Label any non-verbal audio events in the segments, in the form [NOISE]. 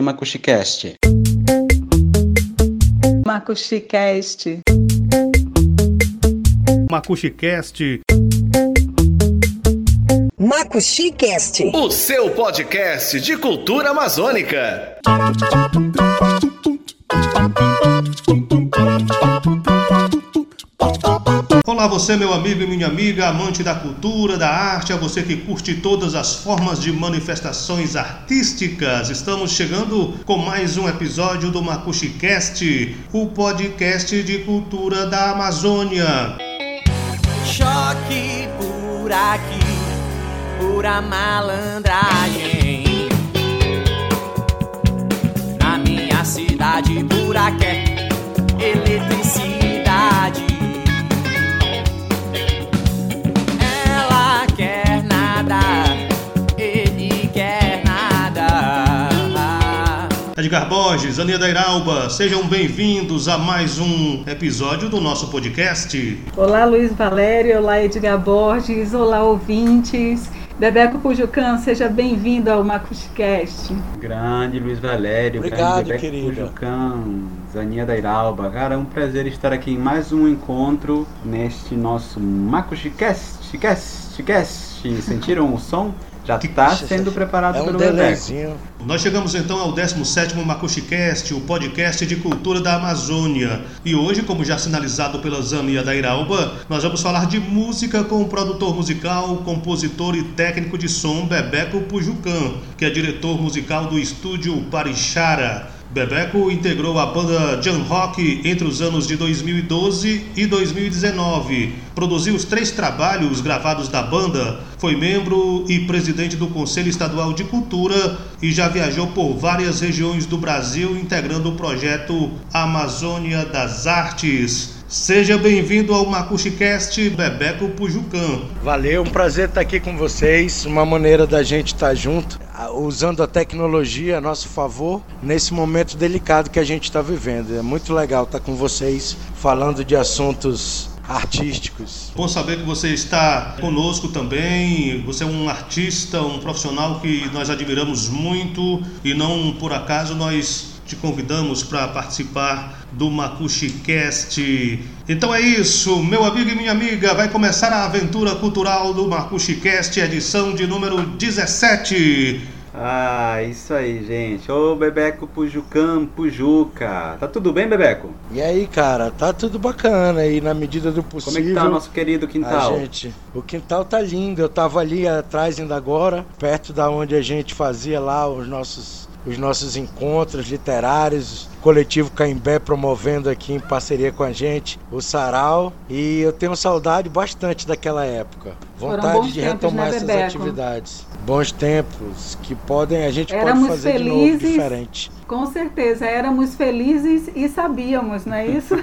Macuxicast. Macuxicast. Macuxicast. Macuxicast. O seu podcast de cultura amazônica. Olá, você, meu amigo e minha amiga, amante da cultura, da arte, a você que curte todas as formas de manifestações artísticas. Estamos chegando com mais um episódio do Macuxicast, o podcast de cultura da Amazônia. Choque por aqui, pura malandragem. Na minha cidade, por Borges, Aninha da Iralba, sejam bem-vindos a mais um episódio do nosso podcast. Olá, Luiz Valério. Olá, Edgar Borges. Olá, ouvintes. Bebeco Pujucan, seja bem-vindo ao Macuxcast. Grande Luiz Valério, Obrigado, grande Bebeco querida. Pujucão, Zaninha da Iralba. Cara, é um prazer estar aqui em mais um encontro neste nosso Macuxicast. Cast, cast. Sentiram o som? Já está sendo preparado É um pelo Bebeco. delayzinho. Nós chegamos então ao 17º Macuxicast, o podcast de cultura da Amazônia. E hoje, como já sinalizado pela Zania da Iralba, nós vamos falar de música com o produtor musical, compositor e técnico de som Bebeco Pujucan, que é diretor musical do estúdio Parixara. Bebeco integrou a banda Jan Rock entre os anos de 2012 e 2019. Produziu os três trabalhos gravados da banda, foi membro e presidente do Conselho Estadual de Cultura e já viajou por várias regiões do Brasil integrando o projeto Amazônia das Artes. Seja bem-vindo ao Macuxicast Bebeco Pujucan. Valeu, um prazer estar aqui com vocês. Uma maneira da gente estar junto, usando a tecnologia a nosso favor, nesse momento delicado que a gente está vivendo. É muito legal estar com vocês falando de assuntos artísticos. Bom saber que você está conosco também. Você é um artista, um profissional que nós admiramos muito e não por acaso nós te convidamos para participar do MacuxiCast. Então é isso, meu amigo e minha amiga, vai começar a aventura cultural do MacuxiCast, edição de número 17. Ah, isso aí, gente. Ô Bebeco Pujucão, Pujuca. Tá tudo bem, Bebeco? E aí, cara, tá tudo bacana aí na medida do Como possível. é que tá o nosso querido A quintal? gente, o quintal tá lindo. Eu tava ali atrás ainda agora, perto da onde a gente fazia lá os nossos os nossos encontros literários, coletivo Caimbé promovendo aqui em parceria com a gente o Sarau, e eu tenho saudade bastante daquela época. Vontade de tempos, retomar né, essas Bebeco? atividades. Bons tempos que podem a gente Éramos pode fazer de novo felizes. diferente. Com certeza, éramos felizes e sabíamos, não é isso?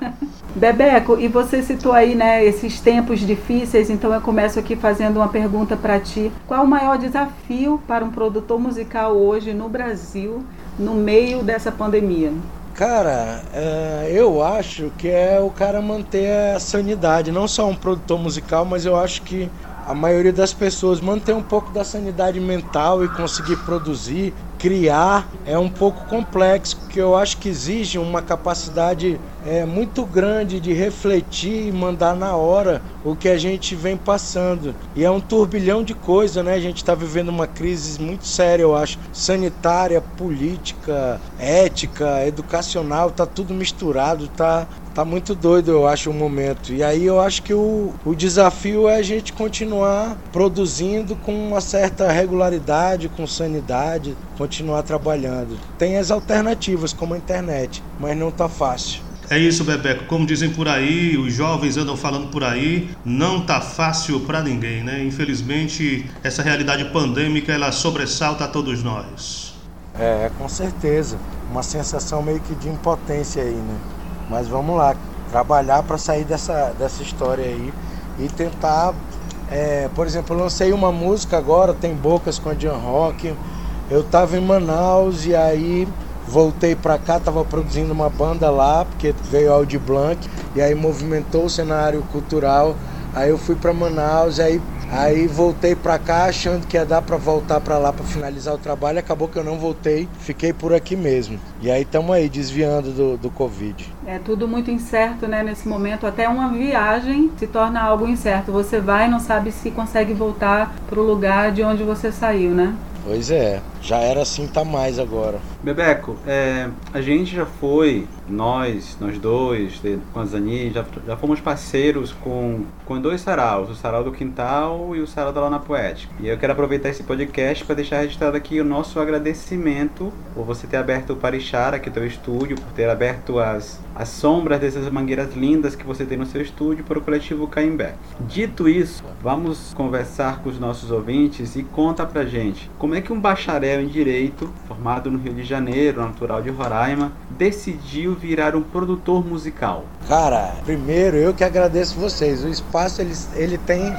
[LAUGHS] Bebeco, e você citou aí, né, esses tempos difíceis, então eu começo aqui fazendo uma pergunta para ti. Qual o maior desafio para um produtor musical hoje no Brasil, no meio dessa pandemia? Cara, é, eu acho que é o cara manter a sanidade, não só um produtor musical, mas eu acho que a maioria das pessoas manter um pouco da sanidade mental e conseguir produzir, criar é um pouco complexo, porque eu acho que exige uma capacidade é, muito grande de refletir e mandar na hora o que a gente vem passando. E é um turbilhão de coisas, né? A gente está vivendo uma crise muito séria, eu acho, sanitária, política, ética, educacional, tá tudo misturado, tá Tá muito doido, eu acho, o momento. E aí eu acho que o, o desafio é a gente continuar produzindo com uma certa regularidade, com sanidade, continuar trabalhando. Tem as alternativas, como a internet, mas não tá fácil. É isso, Bebeco. Como dizem por aí, os jovens andam falando por aí, não tá fácil para ninguém, né? Infelizmente, essa realidade pandêmica ela sobressalta a todos nós. É, com certeza. Uma sensação meio que de impotência aí, né? Mas vamos lá, trabalhar para sair dessa, dessa história aí e tentar. é, por exemplo, eu lancei uma música agora, tem Bocas com a Jan Rock. Eu tava em Manaus e aí voltei para cá, tava produzindo uma banda lá, porque veio Audi Blanc, e aí movimentou o cenário cultural. Aí eu fui para Manaus, aí Aí voltei pra cá achando que ia dar pra voltar pra lá pra finalizar o trabalho. Acabou que eu não voltei, fiquei por aqui mesmo. E aí estamos aí desviando do, do Covid. É tudo muito incerto, né, nesse momento. Até uma viagem se torna algo incerto. Você vai e não sabe se consegue voltar pro lugar de onde você saiu, né? Pois é, já era assim, tá mais agora. Bebeco, é, a gente já foi, nós, nós dois, com a Zani, já, já fomos parceiros com, com dois saraus, o Sarau do Quintal e o Sarau da Lana Poética. E eu quero aproveitar esse podcast para deixar registrado aqui o nosso agradecimento por você ter aberto o Parixara, aqui teu estúdio, por ter aberto as, as sombras dessas mangueiras lindas que você tem no seu estúdio para o coletivo Caimbé. Dito isso, vamos conversar com os nossos ouvintes e conta pra gente como é que um bacharel em Direito, formado no Rio de Janeiro, natural de Roraima, decidiu virar um produtor musical? Cara, primeiro eu que agradeço vocês. O espaço ele, ele tem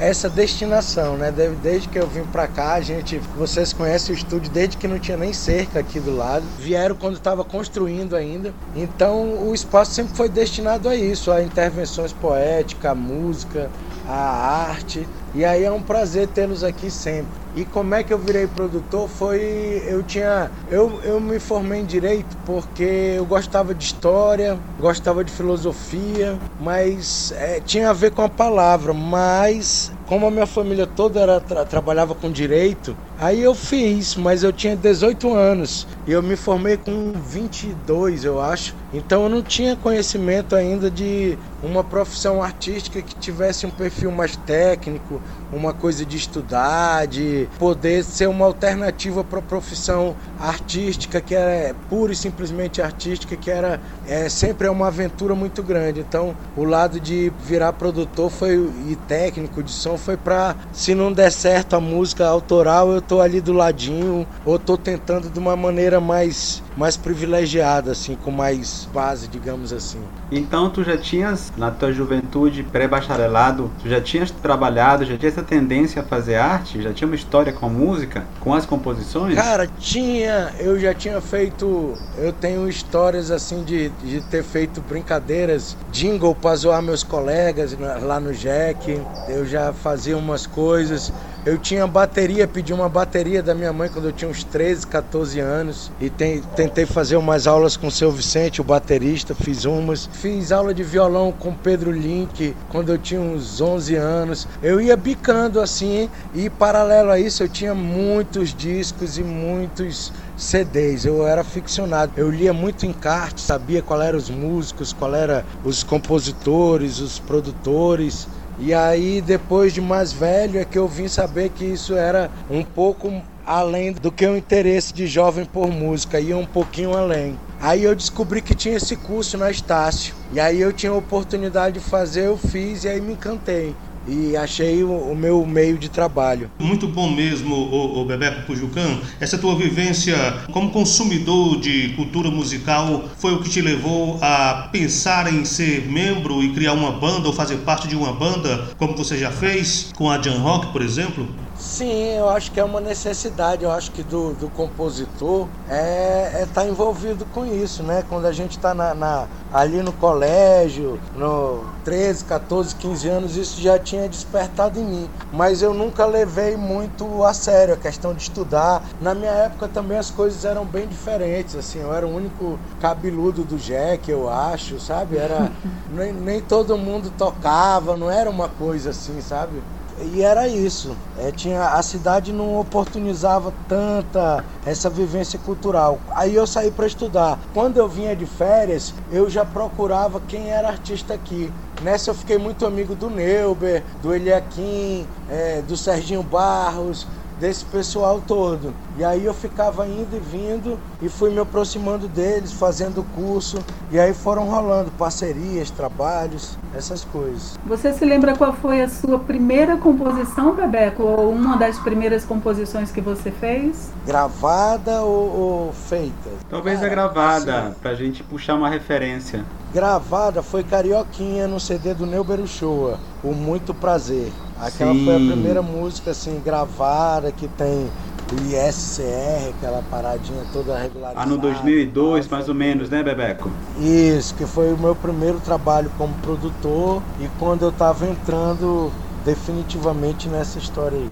essa destinação, né? Desde que eu vim para cá, a gente, vocês conhecem o estúdio desde que não tinha nem cerca aqui do lado. Vieram quando estava construindo ainda. Então, o espaço sempre foi destinado a isso, a intervenções poéticas, a música, a arte. E aí é um prazer tê-los aqui sempre. E como é que eu virei produtor? Foi. Eu tinha. Eu, eu me formei em direito porque eu gostava de história, gostava de filosofia, mas é, tinha a ver com a palavra. Mas como a minha família toda era, tra trabalhava com direito, aí eu fiz, mas eu tinha 18 anos e eu me formei com 22, eu acho. Então eu não tinha conhecimento ainda de uma profissão artística que tivesse um perfil mais técnico, uma coisa de estudar, de poder ser uma alternativa para a profissão artística, que é pura e simplesmente artística, que era é, sempre é uma aventura muito grande. Então, o lado de virar produtor foi e técnico de som foi para se não der certo a música autoral, eu tô ali do ladinho ou tô tentando de uma maneira mais mais privilegiada assim, com mais base, digamos assim. Então, tu já tinhas na tua juventude pré-bacharelado, tu já tinhas trabalhado, já tinha essa tendência a fazer arte? Já tinha uma história com a música, com as composições? Cara, tinha. Eu já tinha feito. Eu tenho histórias assim de, de ter feito brincadeiras, jingle pra zoar meus colegas lá no Jack. Eu já fazia umas coisas. Eu tinha bateria, pedi uma bateria da minha mãe quando eu tinha uns 13, 14 anos. E tem, tentei fazer umas aulas com o seu Vicente, o baterista, fiz umas. Fiz aula de violão com Pedro Link quando eu tinha uns 11 anos. Eu ia bicando assim, e paralelo a isso eu tinha muitos discos e muitos CDs. Eu era ficcionado. Eu lia muito encarte, sabia qual eram os músicos, qual eram os compositores, os produtores. E aí, depois de mais velho, é que eu vim saber que isso era um pouco além do que o interesse de jovem por música, ia um pouquinho além. Aí eu descobri que tinha esse curso na Estácio. E aí eu tinha a oportunidade de fazer, eu fiz e aí me encantei e achei o, o, meu meio de trabalho. Muito bom mesmo, o, o Bebeco Pujucan. Essa tua vivência como consumidor de cultura musical foi o que te levou a pensar em ser membro e criar uma banda ou fazer parte de uma banda, como você já fez com a Jan Rock, por exemplo? Sim, eu acho que é uma necessidade, eu acho que do, do compositor é estar é tá envolvido com isso, né? Quando a gente está na, na, ali no colégio, no 13, 14, 15 anos, isso já tinha despertado em mim. Mas eu nunca levei muito a sério a questão de estudar. Na minha época também as coisas eram bem diferentes, assim, eu era o único cabeludo do Jack, eu acho, sabe? Era, [LAUGHS] nem, nem todo mundo tocava, não era uma coisa assim, sabe? E era isso. É, tinha, a cidade não oportunizava tanta essa vivência cultural. Aí eu saí para estudar. Quando eu vinha de férias, eu já procurava quem era artista aqui. Nessa eu fiquei muito amigo do Neuber, do Eliakim, é, do Serginho Barros, desse pessoal todo. E aí eu ficava indo e vindo e fui me aproximando deles, fazendo curso. E aí foram rolando parcerias, trabalhos, essas coisas. Você se lembra qual foi a sua primeira composição, Bebeco? Ou uma das primeiras composições que você fez? Gravada ou, ou feita? Talvez Cara, a gravada, assim, pra gente puxar uma referência. Gravada foi Carioquinha no CD do Neuber Showa, o Muito Prazer. Aquela Sim. foi a primeira música assim gravada que tem o ISCR, aquela paradinha toda regularizada. Ano 2002, mais ou menos, né, Bebeco? Isso, que foi o meu primeiro trabalho como produtor e quando eu estava entrando definitivamente nessa história aí.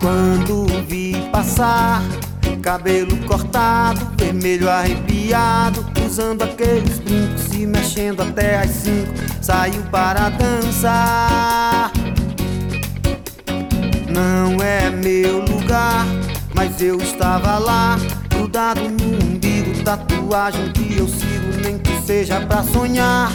Quando vi passar, cabelo cortado, vermelho arrepiado, usando aqueles brincos e mexendo até as cinco, saiu para dançar. Não é meu lugar, mas eu estava lá, grudado no umbigo, tatuagem que eu sigo, nem que seja pra sonhar.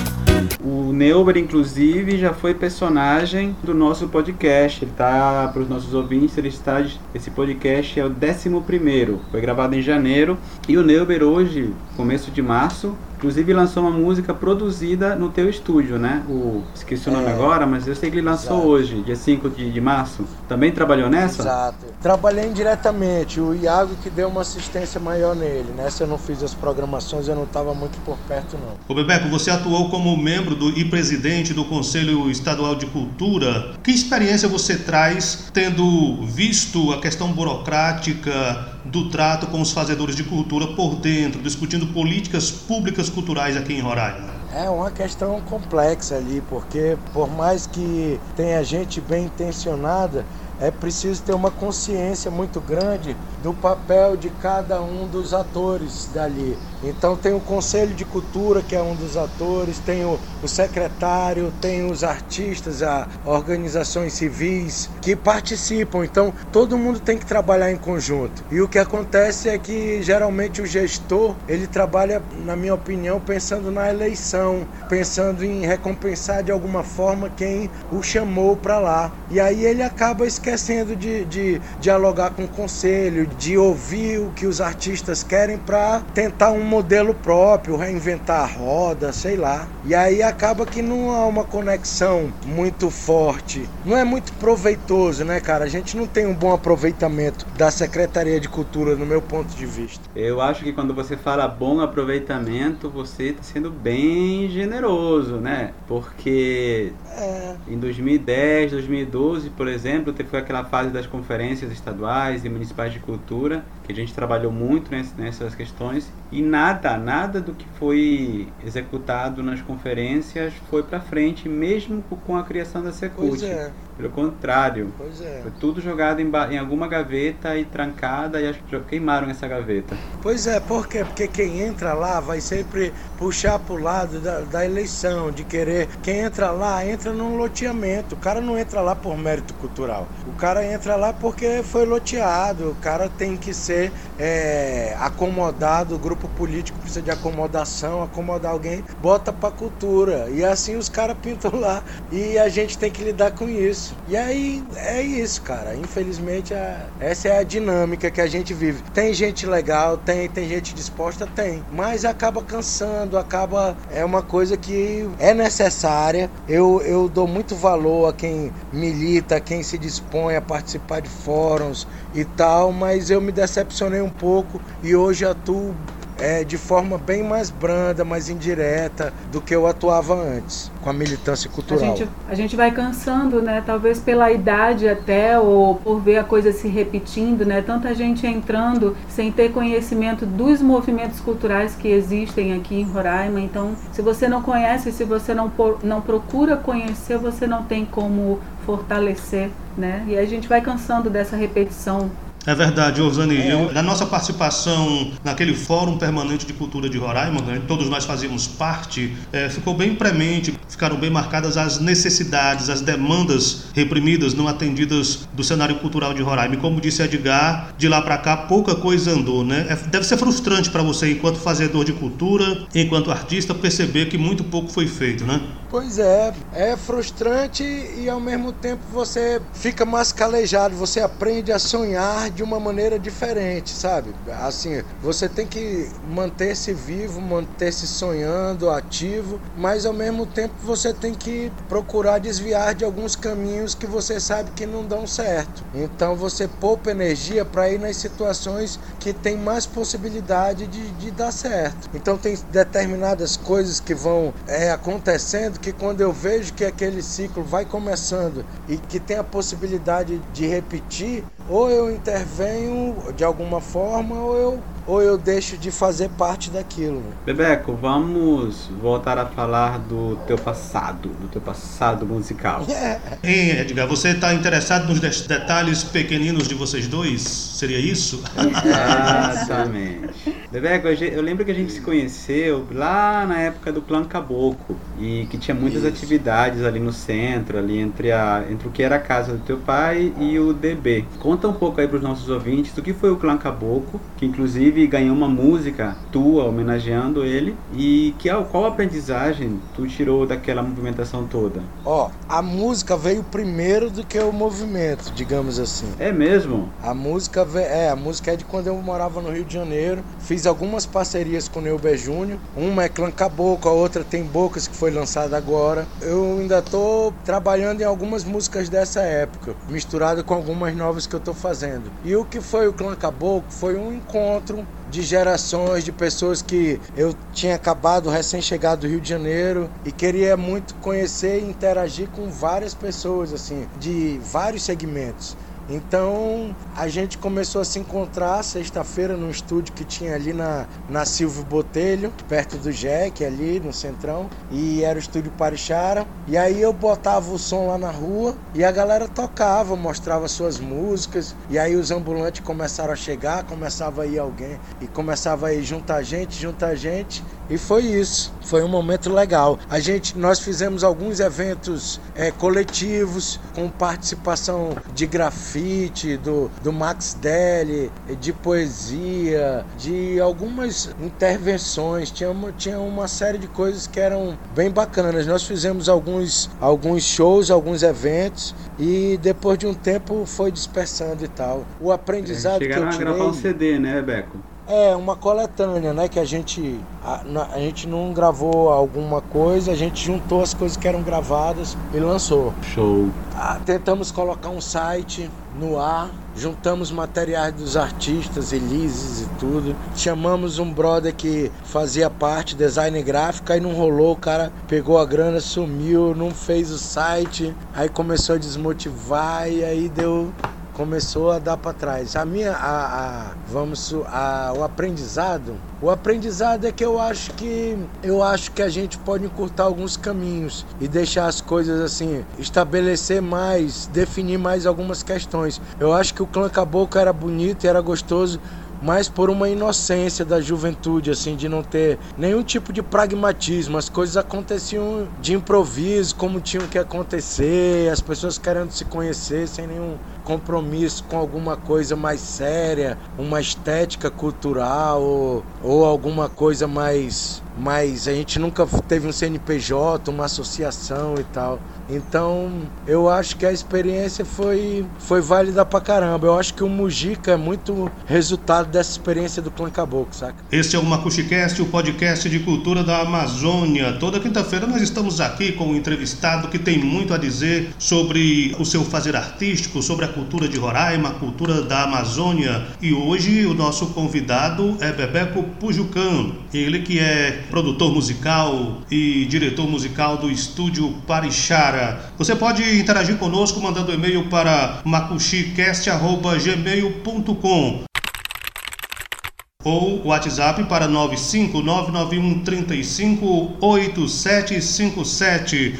O Neuber, inclusive, já foi personagem do nosso podcast. Ele tá, para os nossos ouvintes, ele está. Esse podcast é o 11, foi gravado em janeiro. E o Neuber, hoje, começo de março, inclusive lançou uma música produzida no teu estúdio, né? O, esqueci o nome É. agora, mas eu sei que ele lançou Exato. hoje, dia 5 de, de março. Também trabalhou nessa? Exato. Trabalhei indiretamente, o Iago que deu uma assistência maior nele. Nessa eu não fiz as programações, eu não estava muito por perto não. Ô Bebeco, você atuou como membro do, e presidente do Conselho Estadual de Cultura. Que experiência você traz tendo visto a questão burocrática do trato com os fazedores de cultura por dentro, discutindo políticas públicas culturais aqui em Roraima? É uma questão complexa ali, porque por mais que tenha gente bem intencionada, é preciso ter uma consciência muito grande do papel de cada um dos atores dali. Então tem o Conselho de Cultura, que é um dos atores, tem o, o secretário, tem os artistas, a organizações civis que participam. Então todo mundo tem que trabalhar em conjunto. E o que acontece é que geralmente o gestor, ele trabalha, na minha opinião, pensando na eleição, pensando em recompensar de alguma forma quem o chamou para lá. E aí ele acaba esquecendo de, de dialogar com o conselho, de ouvir o que os artistas querem para tentar um modelo próprio, reinventar a roda, sei lá. E aí acaba que não há uma conexão muito forte. Não é muito proveitoso, né, cara? A gente não tem um bom aproveitamento da Secretaria de Cultura, no meu ponto de vista. Eu acho que quando você fala bom aproveitamento, você está sendo bem generoso, né? Porque É, em 2010, 2012, por exemplo, teve aquela fase das conferências estaduais e municipais de cultura, que a gente trabalhou muito ness- nessas questões, e nada, nada do que foi executado nas conferências foi para frente, mesmo co- com a criação da Secult. é, Pelo contrário, pois é. foi tudo jogado em, em alguma gaveta e trancada, e acho que queimaram essa gaveta. Pois é, por quê? Porque quem entra lá vai sempre puxar pro lado da, da eleição, de querer. Quem entra lá, entra num loteamento. O cara não entra lá por mérito cultural. O cara entra lá porque foi loteado. O cara tem que ser é, acomodado. O grupo político precisa de acomodação, acomodar alguém, bota pra cultura. E assim os caras [LAUGHS] pintam lá. E a gente tem que lidar com isso. E aí é isso, cara. Infelizmente, a- essa é a dinâmica que a gente vive. Tem gente legal, tem, tem gente disposta, tem. Mas acaba cansando, acaba. É uma coisa que é necessária. Eu, eu dou muito valor a quem milita, a quem se dispõe a participar de fóruns e tal, mas eu me decepcionei um pouco e hoje atuo é, de forma bem mais branda, mais indireta do que eu atuava antes, com a militância A cultural. gente, a gente vai cansando, né? Talvez pela idade até, ou por ver a coisa se repetindo, né? Tanta gente entrando sem ter conhecimento dos movimentos culturais que existem aqui em Roraima. Então, se você não conhece, se você não, não procura conhecer, você não tem como fortalecer, né? E a gente vai cansando dessa repetição. É verdade, Osani. Eu- na nossa participação naquele Fórum Permanente de Cultura de Roraima, né, todos nós fazíamos parte, eh, ficou bem premente, ficaram bem marcadas as necessidades, as demandas reprimidas, não atendidas do cenário cultural de Roraima. E como disse Edgar, de lá para cá pouca coisa andou, né? É- deve ser frustrante para você, enquanto fazedor de cultura, enquanto artista, perceber que muito pouco foi feito, né? Pois é, é frustrante e ao mesmo tempo você fica mais calejado, você aprende a sonhar de uma maneira diferente, sabe? Assim, você tem que manter-se vivo, manter-se sonhando, ativo, mas ao mesmo tempo você tem que procurar desviar de alguns caminhos que você sabe que não dão certo. Então você poupa energia para ir nas situações que tem mais possibilidade de, de dar certo. Então tem determinadas coisas que vão é, acontecendo que quando eu vejo que aquele ciclo vai começando e que tem a possibilidade de repetir, ou eu intervenho de alguma forma ou eu ou eu deixo de fazer parte daquilo. Bebeco, vamos voltar a falar do teu passado, do teu passado musical. É. Hein, Edgar, você está interessado nos detalhes pequeninos de vocês dois? Seria isso? Exatamente. [LAUGHS] Bebeco, eu lembro que a gente se conheceu lá na época do Clã Caboclo e que tinha muitas isso. atividades ali no centro, ali entre, a, entre o que era a casa do teu pai e o DB. Conta um pouco aí para os nossos ouvintes do que foi o Clã Caboclo, que inclusive inclusive ganhou uma música tua homenageando ele. E que qual aprendizagem tu tirou daquela movimentação toda? Ó, a música veio primeiro do que o movimento, digamos assim. É mesmo? A música é, a música é de quando eu morava no Rio de Janeiro. Fiz algumas parcerias com o Neuber Júnior. Uma é Clã Caboclo, a outra tem Bocas que foi lançada agora. Eu ainda tô trabalhando em algumas músicas dessa época, misturado com algumas novas que eu tô fazendo. E o que foi o Clã Caboclo foi um encontro de gerações de pessoas que eu tinha acabado recém-chegado do Rio de Janeiro e queria muito conhecer e interagir com várias pessoas assim, de vários segmentos. Então a gente começou a se encontrar sexta-feira no estúdio que tinha ali na, na Silvio Botelho, perto do Jack, ali no Centrão, e era o estúdio Parichara. E aí eu botava o som lá na rua e a galera tocava, mostrava suas músicas, e aí os ambulantes começaram a chegar, começava a ir alguém, e começava a ir juntar gente, juntar gente, e foi isso. Foi um momento legal. A gente, nós fizemos alguns eventos é, coletivos com participação de grafite, do, do Max Deli, de poesia, de algumas intervenções. Tinha uma, tinha uma série de coisas que eram bem bacanas. Nós fizemos alguns, alguns shows, alguns eventos e depois de um tempo foi dispersando e tal. O aprendizado é, que eu tirei... a gravar um CD, né, Beco? É, uma coletânea, né? Que a gente, a, a, gente não gravou alguma coisa, a gente juntou as coisas que eram gravadas e lançou. Show. Ah, tentamos colocar um site no ar, juntamos materiais dos artistas, Elises e tudo. Chamamos um brother que fazia parte, design gráfico, aí não rolou, o cara pegou a grana, sumiu, não fez o site, aí começou a desmotivar e aí deu começou a dar para trás. A minha, a, a vamos, a, o aprendizado, o aprendizado é que eu acho que eu acho que a gente pode encurtar alguns caminhos e deixar as coisas assim, estabelecer mais, definir mais algumas questões. Eu acho que o clã Caboclo era bonito era gostoso, mas por uma inocência da juventude, assim, de não ter nenhum tipo de pragmatismo. As coisas aconteciam de improviso, como tinham que acontecer, as pessoas querendo se conhecer sem nenhum compromisso com alguma coisa mais séria, uma estética cultural ou, ou alguma coisa mais, mais. A gente nunca teve um CNPJ, uma associação e tal. Então, eu acho que a experiência foi, foi válida pra caramba. Eu acho que o Mujica é muito resultado dessa experiência do Clã Caboclo, saca? Este é o Macuxicast, o podcast de cultura da Amazônia. Toda quinta-feira nós estamos aqui com um entrevistado que tem muito a dizer sobre o seu fazer artístico, sobre a cultura de Roraima, a cultura da Amazônia. E hoje o nosso convidado é Bebeco Pujucan, ele que é produtor musical e diretor musical do estúdio Parixara. Você pode interagir conosco mandando e-mail para macuxicast.gmail.com ou WhatsApp para 95991358757.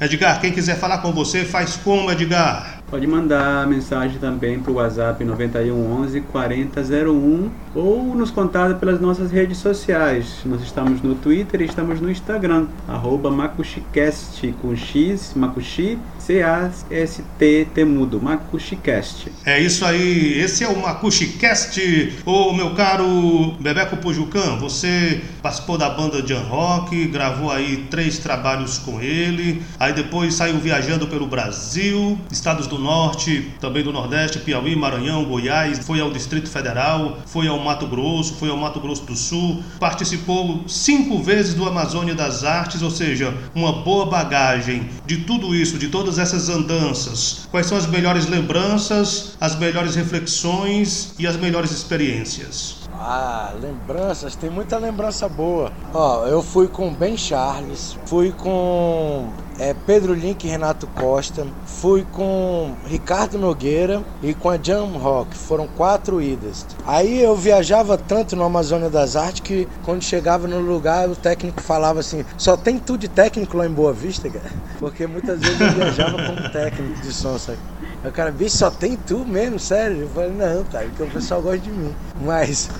Edgar, quem quiser falar com você, faz como, Edgar? Pode mandar mensagem também para o WhatsApp 9111 4001 ou nos contar pelas nossas redes sociais. Nós estamos no Twitter e estamos no Instagram, arroba Macuxicast com X, Macuxi, C-A-S-T, Temudo, Macuxicast. É isso aí, esse é o Macuxicast. Ô meu caro Bebeco Pujucan, você participou da banda Jan Rock, gravou aí três trabalhos com ele, aí depois saiu viajando pelo Brasil, estados do Norte, também do Nordeste, Piauí, Maranhão, Goiás, foi ao Distrito Federal, foi ao Mato Grosso, foi ao Mato Grosso do Sul, participou cinco vezes do Amazônia das Artes, ou seja, uma boa bagagem de tudo isso, de todas essas andanças. Quais são as melhores lembranças, as melhores reflexões e as melhores experiências? Ah, lembranças, tem muita lembrança boa. Ó, eu fui com Ben Charles, fui com é, Pedro Link e Renato Costa. Fui com Ricardo Nogueira e com a Jam Rock. Foram quatro idas. Aí eu viajava tanto no Amazônia das Artes que quando chegava no lugar o técnico falava assim: só tem tudo de técnico lá em Boa Vista, cara. Porque muitas vezes eu viajava como técnico de som, sabe? O cara, bicho, só tem tu mesmo, sério? Eu falei, não, cara, porque o pessoal gosta de mim. Mas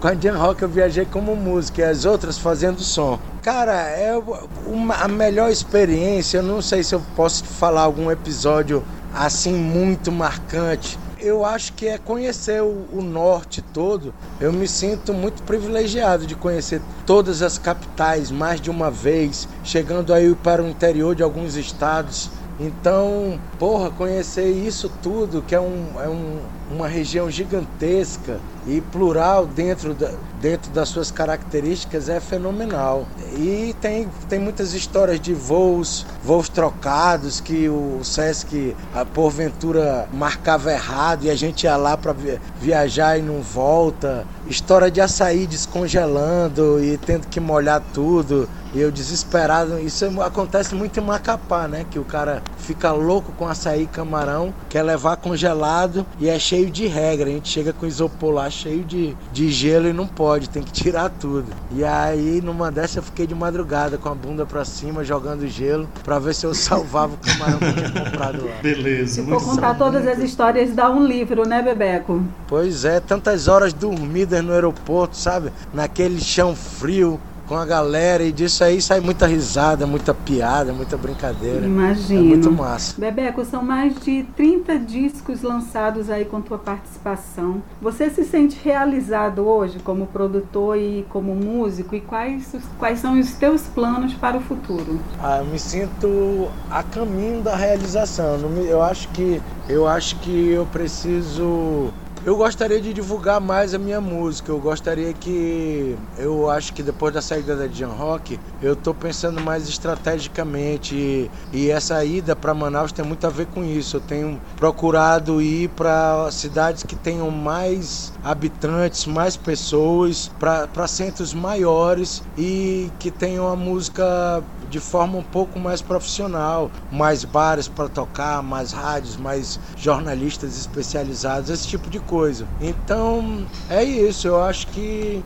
com a Jam Rock eu viajei como músico e as outras fazendo som. Cara, é uma, a melhor experiência. Eu não sei se eu posso falar algum episódio assim muito marcante. Eu acho que é conhecer o, o norte todo. Eu me sinto muito privilegiado de conhecer todas as capitais mais de uma vez, chegando aí para o interior de alguns estados. Então, porra, conhecer isso tudo, que é, um, é um, uma região gigantesca e plural dentro, da, dentro das suas características é fenomenal. E tem, tem muitas histórias de voos, voos trocados que o Sesc porventura marcava errado e a gente ia lá para viajar e não volta. História de açaí descongelando e tendo que molhar tudo. E eu desesperado, isso acontece muito em Macapá, né? Que o cara fica louco com açaí camarão, quer levar congelado e é cheio de regra. A gente chega com isopor lá cheio de, de gelo e não pode, tem que tirar tudo. E aí, numa dessas, eu fiquei de madrugada com a bunda pra cima, jogando gelo, pra ver se eu salvava o camarão que eu tinha comprado lá. Beleza. Se for contar todas as histórias, dá um livro, né, Bebeco? Pois é, tantas horas dormidas no aeroporto, sabe? Naquele chão frio, com a galera e disso aí sai muita risada, muita piada, muita brincadeira. Imagino. É muito massa. Bebeco, são mais de 30 discos lançados aí com tua participação. Você se sente realizado hoje como produtor e como músico? E quais, quais são os teus planos para o futuro? Ah, eu me sinto a caminho da realização. Eu acho que eu acho que eu preciso eu gostaria de divulgar mais a minha música. Eu gostaria que. Eu acho que depois da saída da Jan Rock, eu estou pensando mais estrategicamente. E, essa ida para Manaus tem muito a ver com isso. Eu tenho procurado ir para cidades que tenham mais habitantes, mais pessoas, para centros maiores e que tenham a música de forma um pouco mais profissional, mais bares para tocar, mais rádios, mais jornalistas especializados, esse tipo de coisa. Então é isso, eu acho que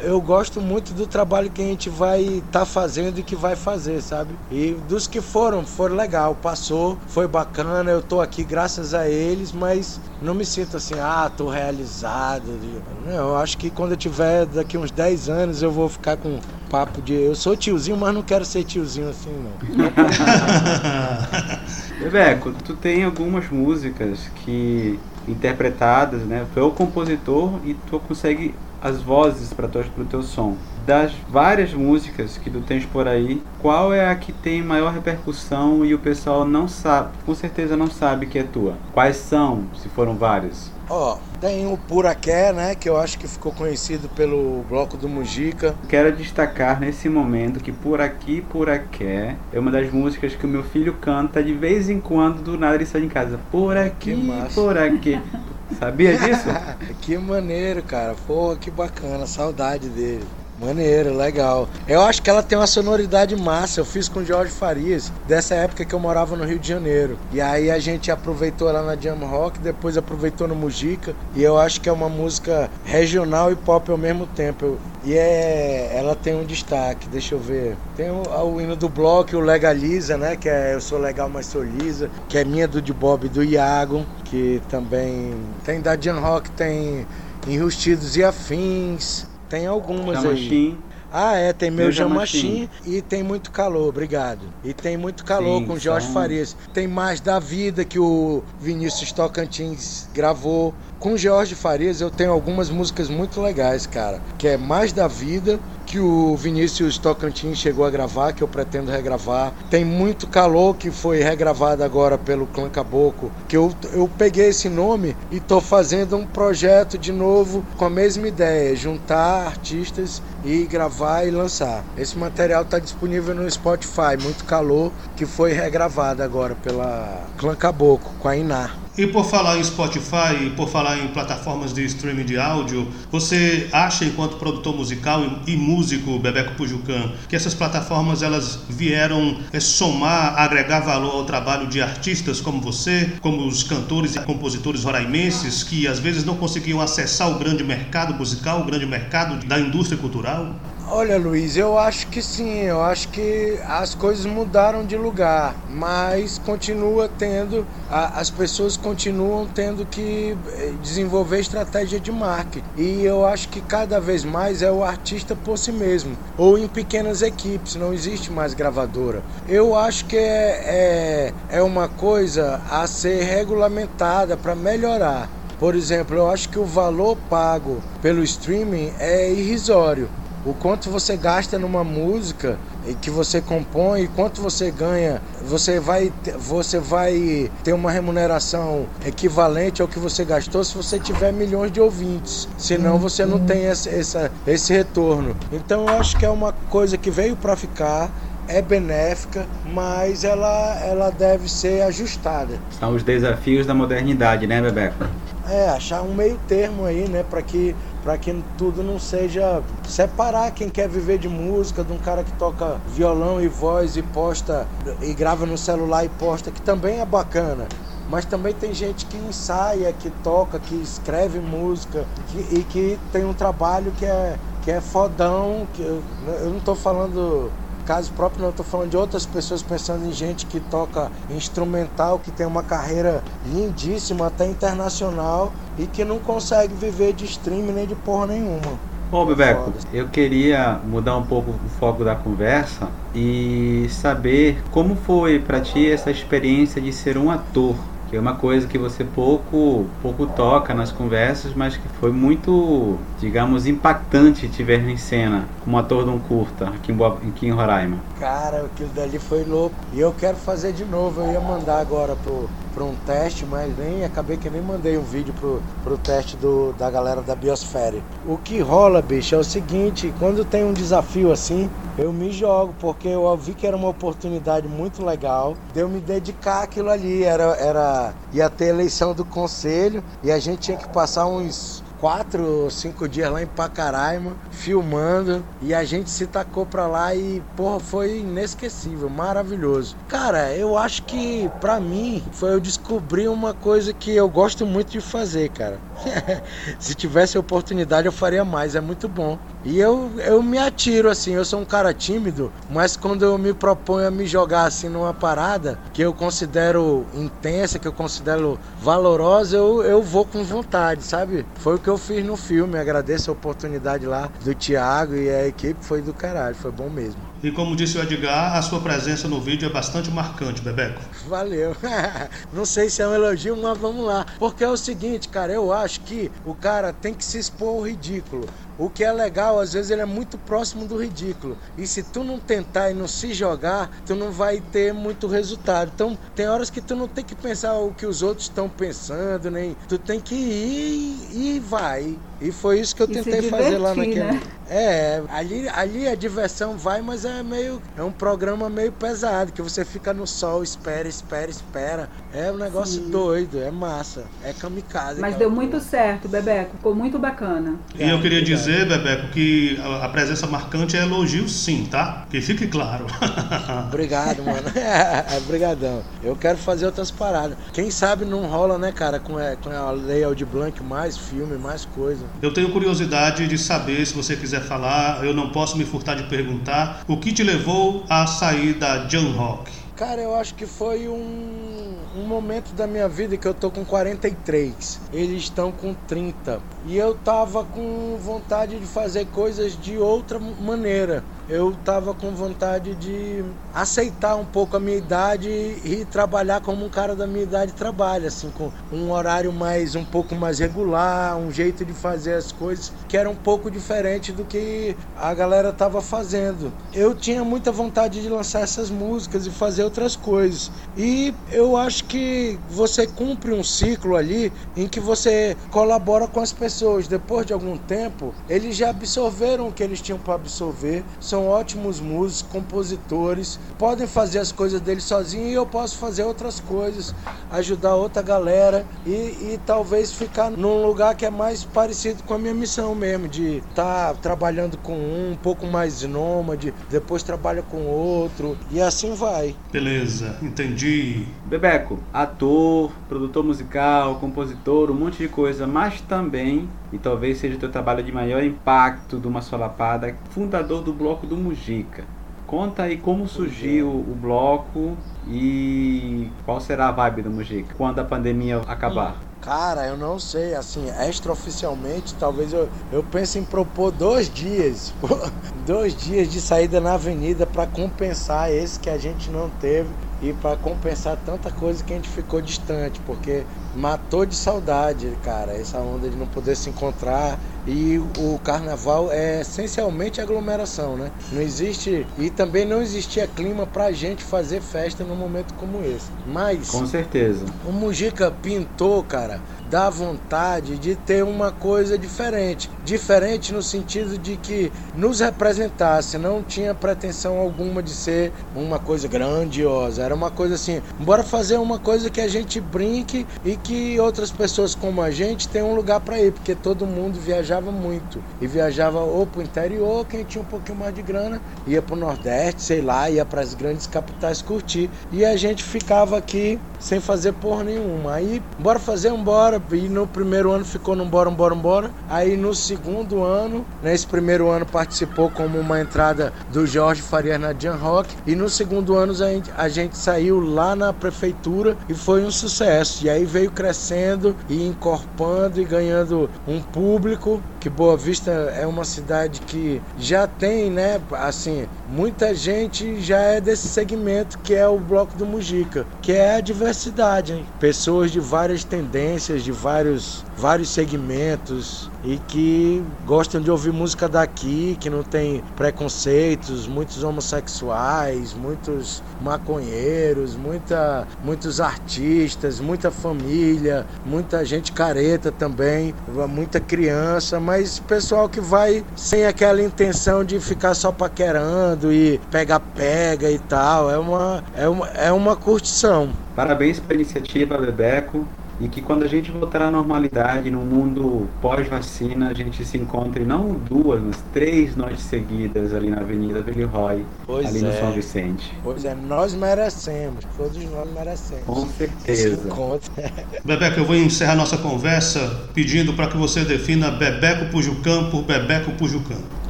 eu gosto muito do trabalho que a gente vai estar tá fazendo e que vai fazer, sabe? E dos que foram, foram legal, passou, foi bacana, eu tô aqui graças a eles, mas não me sinto assim, ah, tô realizado. Eu acho que quando eu tiver daqui uns 10 anos eu vou ficar com papo de eu sou tiozinho, mas não quero ser tiozinho assim não. [LAUGHS] Bebeco, tu tem algumas músicas que interpretadas, né? Tu é o compositor e tu consegue as vozes para o teu som. Das várias músicas que tu tens por aí, qual é a que tem maior repercussão e o pessoal não sabe, com certeza não sabe que é tua? Quais são, se foram várias? Ó, oh, tem o Puraqué, né, que eu acho que ficou conhecido pelo Bloco do Mujica. Quero destacar nesse momento que Por Aqui, Puraqué é uma das músicas que o meu filho canta de vez em quando, do nada ele sai de casa. Por aqui, por aqui. [LAUGHS] Sabia disso? [LAUGHS] que maneiro, cara. Pô, que bacana. Saudade dele. Maneiro, legal. Eu acho que ela tem uma sonoridade massa. Eu fiz com o Jorge Farias, dessa época que eu morava no Rio de Janeiro. E aí a gente aproveitou lá na Jam Rock, depois aproveitou no Mujica. E eu acho que é uma música regional e pop ao mesmo tempo. E é, ela tem um destaque, deixa eu ver. Tem o, o hino do bloco, o Legaliza, né? Que é Eu Sou Legal, Mas Sou Lisa. Que é minha do de Bob e do Iago. Que também tem da Jam Rock, tem Enrustidos e Afins. Tem algumas Jamachim. aí. Ah, é, tem meu Jamachim e tem muito calor, obrigado. E tem muito calor Sim, com Jorge são... Farias. Tem mais da vida que o Vinícius Tocantins gravou. Com Jorge Farias eu tenho algumas músicas muito legais, cara. Que é Mais da Vida, que o Vinícius Tocantins chegou a gravar, que eu pretendo regravar. Tem Muito Calor, que foi regravado agora pelo Clã Caboclo, que eu, eu peguei esse nome e tô fazendo um projeto de novo com a mesma ideia, juntar artistas e gravar e lançar. Esse material está disponível no Spotify, Muito Calor, que foi regravado agora pela Clã Caboclo, com a Iná. E por falar em Spotify, por falar em plataformas de streaming de áudio, você acha, enquanto produtor musical e, músico, Bebeco Pujucan, que essas plataformas elas vieram é, somar, agregar valor ao trabalho de artistas como você, como os cantores e compositores roraimenses, que às vezes não conseguiam acessar o grande mercado musical, o grande mercado da indústria cultural? Olha, Luiz, eu acho que sim. Eu acho que as coisas mudaram de lugar, mas continua tendo, a, as pessoas continuam tendo que eh, desenvolver estratégia de marketing. E eu acho que cada vez mais é o artista por si mesmo, ou em pequenas equipes. Não existe mais gravadora. Eu acho que é, é, é uma coisa a ser regulamentada para melhorar. Por exemplo, eu acho que o valor pago pelo streaming é irrisório o quanto você gasta numa música que você compõe e quanto você ganha, você vai, você vai ter uma remuneração equivalente ao que você gastou se você tiver milhões de ouvintes. Senão você não tem esse, esse, esse retorno. Então eu acho que é uma coisa que veio para ficar é benéfica, mas ela, ela deve ser ajustada. São os desafios da modernidade, né, Bebeco? É, achar um meio termo aí, né, para que para que tudo não seja separar quem quer viver de música de um cara que toca violão e voz e posta e grava no celular e posta, que também é bacana. Mas também tem gente que ensaia, que toca, que escreve música que, e que tem um trabalho que é, que é fodão. Que eu, eu não estou falando caso próprio, não estou falando de outras pessoas pensando em gente que toca instrumental, que tem uma carreira lindíssima, até internacional, e que não consegue viver de streaming nem de porra nenhuma. Bom, Bebeco, eu queria mudar um pouco o foco da conversa e saber como foi para ti essa experiência de ser um ator é uma coisa que você pouco pouco toca nas conversas, mas que foi muito, digamos, impactante te ver em cena como ator de um curta aqui em, aqui em Roraima. Cara, aquilo dali foi louco. E eu quero fazer de novo. Eu ia mandar agora pro, para um teste, mas nem acabei que nem mandei um vídeo pro, pro teste do, da galera da Biosfera. O que rola, bicho, é o seguinte, quando tem um desafio assim, eu me jogo, porque eu vi que era uma oportunidade muito legal de eu me dedicar àquilo ali. Era, era, ia ter eleição do conselho e a gente tinha que passar uns quatro ou cinco dias lá em Pacaraima, filmando, e a gente se tacou pra lá e, porra, foi inesquecível, maravilhoso. Cara, eu acho que pra mim foi eu descobrir uma coisa que eu gosto muito de fazer, cara. [LAUGHS] se tivesse oportunidade eu faria mais, é muito bom. E eu, eu me atiro assim, eu sou um cara tímido, mas quando eu me proponho a me jogar assim numa parada que eu considero intensa, que eu considero valorosa, eu, eu vou com vontade, sabe? Foi o que eu fiz no filme, agradeço a oportunidade lá do Thiago e a equipe foi do caralho, foi bom mesmo. E como disse o Edgar, a sua presença no vídeo é bastante marcante, Bebeco. Valeu. [LAUGHS] Não sei se é um elogio, mas vamos lá. Porque é o seguinte, cara, eu acho que o cara tem que se expor ao ridículo. O que é legal, às vezes ele é muito próximo do ridículo. E se tu não tentar e não se jogar, tu não vai ter muito resultado. Então, tem horas que tu não tem que pensar o que os outros estão pensando, nem tu tem que ir e vai. E foi isso que eu tentei fazer lá naquele. Né? É, ali, ali a diversão vai, mas é meio. É um programa meio pesado, que você fica no sol, espera, espera, espera. É um negócio Sim. doido, é massa. É kamikaze. Mas deu muito certo, Bebeco. Ficou muito bacana. E eu queria dizer, Bebeco, que a presença marcante é elogio sim, tá? Que fique claro. [LAUGHS] Obrigado, mano. [LAUGHS] Obrigadão. Eu quero fazer outras paradas. Quem sabe não rola, né, cara, com, é, com a Lei Aldir Blanc, mais filme, mais coisa. Eu tenho curiosidade de saber, se você quiser falar, eu não posso me furtar de perguntar, o que te levou a sair da John Rock? Cara, eu acho que foi um, um momento da minha vida que eu tô com 43. Eles estão com 30. E eu tava com vontade de fazer coisas de outra maneira eu estava com vontade de aceitar um pouco a minha idade e trabalhar como um cara da minha idade trabalha, assim, com um horário mais um pouco mais regular, um jeito de fazer as coisas que era um pouco diferente do que a galera estava fazendo. Eu tinha muita vontade de lançar essas músicas e fazer outras coisas. E eu acho que você cumpre um ciclo ali em que você colabora com as pessoas. Depois de algum tempo, eles já absorveram o que eles tinham para absorver são ótimos músicos, compositores, podem fazer as coisas deles sozinhos e eu posso fazer outras coisas, ajudar outra galera e, e talvez ficar num lugar que é mais parecido com a minha missão mesmo, de estar tá trabalhando com um, um pouco mais nômade, depois trabalha com outro e assim vai. Beleza, entendi. Bebeco, ator, produtor musical, compositor, um monte de coisa, mas também, e talvez seja o teu trabalho de maior impacto de uma solapada, fundador do bloco do Mujica. Conta aí como surgiu o bloco e qual será a vibe do Mujica quando a pandemia acabar. Cara, eu não sei, assim, extraoficialmente, talvez eu, eu pense em propor dois dias, [LAUGHS] dois dias de saída na avenida para compensar esse que a gente não teve e para compensar tanta coisa que a gente ficou distante, porque matou de saudade, cara, essa onda de não poder se encontrar. E o carnaval é essencialmente aglomeração, né? Não existe e também não existia clima pra gente fazer festa num momento como esse. Mas Com certeza. O Mujica pintou, cara, dá vontade de ter uma coisa diferente. Diferente no sentido de que nos representasse, não tinha pretensão alguma de ser uma coisa grandiosa. Era uma coisa assim, bora fazer uma coisa que a gente brinque e que outras pessoas como a gente tenham um lugar para ir, porque todo mundo viajava muito. E viajava ou pro interior, quem tinha um pouquinho mais de grana, ia pro Nordeste, sei lá, ia para as grandes capitais curtir. E a gente ficava aqui sem fazer porra nenhuma. Aí, bora fazer, um bora. E no primeiro ano ficou num bora, bora, bora. Aí no segundo ano, nesse primeiro ano participou como uma entrada do Jorge Farias na Jan Rock. E no segundo ano a gente, a gente saiu lá na prefeitura e foi um sucesso. E aí veio crescendo e encorpando e ganhando um público. Que Boa Vista é uma cidade que já tem, né? Assim, muita gente já é desse segmento que é o Bloco do Mujica, que é a diversidade, hein? pessoas de várias tendências, de vários, vários segmentos e que gostam de ouvir música daqui, que não tem preconceitos, muitos homossexuais, muitos maconheiros, muita, muitos artistas, muita família, muita gente careta também, muita criança, mas pessoal que vai sem aquela intenção de ficar só paquerando e pega-pega e tal. É uma, é uma, é uma curtição. Parabéns pela iniciativa, Bebeco e que quando a gente voltar à normalidade no mundo pós-vacina, a gente se encontre não duas, mas três noites seguidas ali na Avenida Villeroy, pois ali é. no São Vicente. Pois é, nós merecemos, todos nós merecemos. Com certeza. [LAUGHS] Bebeco, eu vou encerrar nossa conversa pedindo para que você defina Bebeco Pujucam por Bebeco Pujucam.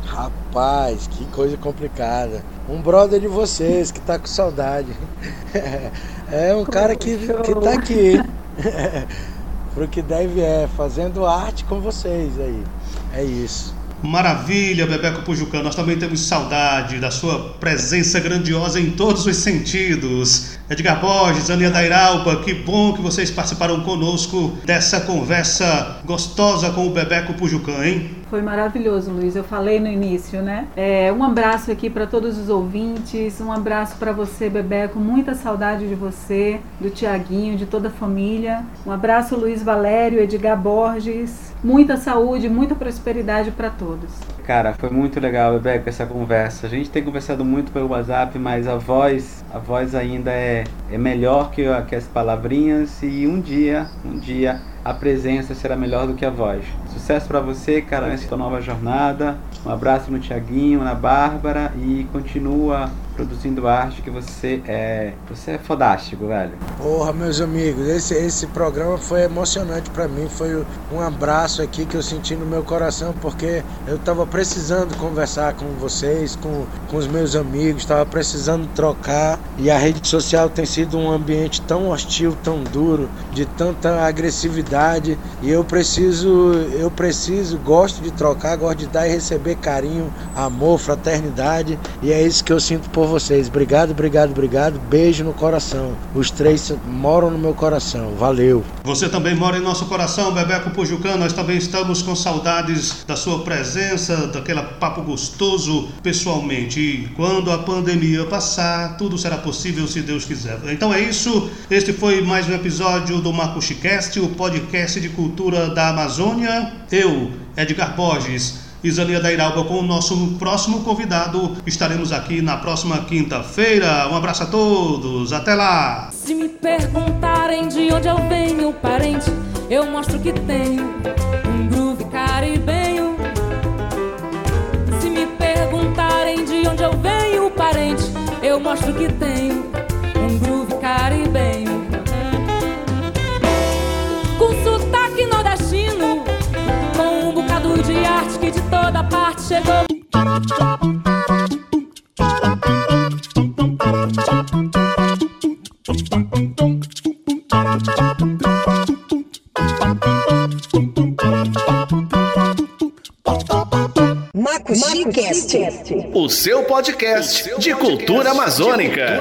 Rapaz, que coisa complicada. Um brother de vocês que tá com saudade. [LAUGHS] É um cara que, que tá aqui. [LAUGHS] Pro que deve é fazendo arte com vocês aí. É isso. Maravilha, Bebeco Pujucã. Nós também temos saudade da sua presença grandiosa em todos os sentidos. Edgar Borges, Aninha Dairalba, que bom que vocês participaram conosco dessa conversa gostosa com o Bebeco Pujucã, hein? Foi maravilhoso, Luiz. Eu falei no início, né? É, um abraço aqui para todos os ouvintes, um abraço para você, Bebeco. Muita saudade de você, do Tiaguinho, de toda a família. Um abraço, Luiz Valério, Edgar Borges. Muita saúde, muita prosperidade para todos. Cara, foi muito legal, Bebeco, essa conversa. A gente tem conversado muito pelo WhatsApp, mas a voz, a voz ainda é, é melhor que, que as palavrinhas e um dia, um dia a presença será melhor do que a voz. Sucesso para você, cara, nessa nova jornada. Um abraço no Tiaguinho, na Bárbara e continua produzindo arte que você é. Você é fodástico, velho. Porra, meus amigos, esse, esse programa foi emocionante para mim. Foi um abraço aqui que eu senti no meu coração, porque eu tava precisando conversar com vocês, com, com os meus amigos, tava precisando trocar. E a rede social tem sido um ambiente tão hostil, tão duro, de tanta agressividade. E eu preciso, eu preciso, gosto de trocar, gosto de dar e receber carinho, amor, fraternidade. E é isso que eu sinto por vocês. Obrigado, obrigado, obrigado. Beijo no coração. Os três moram no meu coração. Valeu. Você também mora em nosso coração, Bebeco Pujucã. Nós também estamos com saudades da sua presença, daquele papo gostoso pessoalmente. E quando a pandemia passar, tudo será possível se Deus quiser. Então é isso. Este foi mais um episódio do Macuxicast, o podcast de cultura da Amazônia. Eu, Edgar Borges Zania da Iralba com o nosso próximo convidado. Estaremos aqui na próxima quinta-feira. Um abraço a todos, até lá! Se me perguntarem de onde eu venho, parente, eu mostro que tenho um groove caribenho. Se me perguntarem de onde eu venho, parente, eu mostro que tenho um groove caribenho. Toda parte chegou. Macuxicast. O seu podcast de cultura amazônica.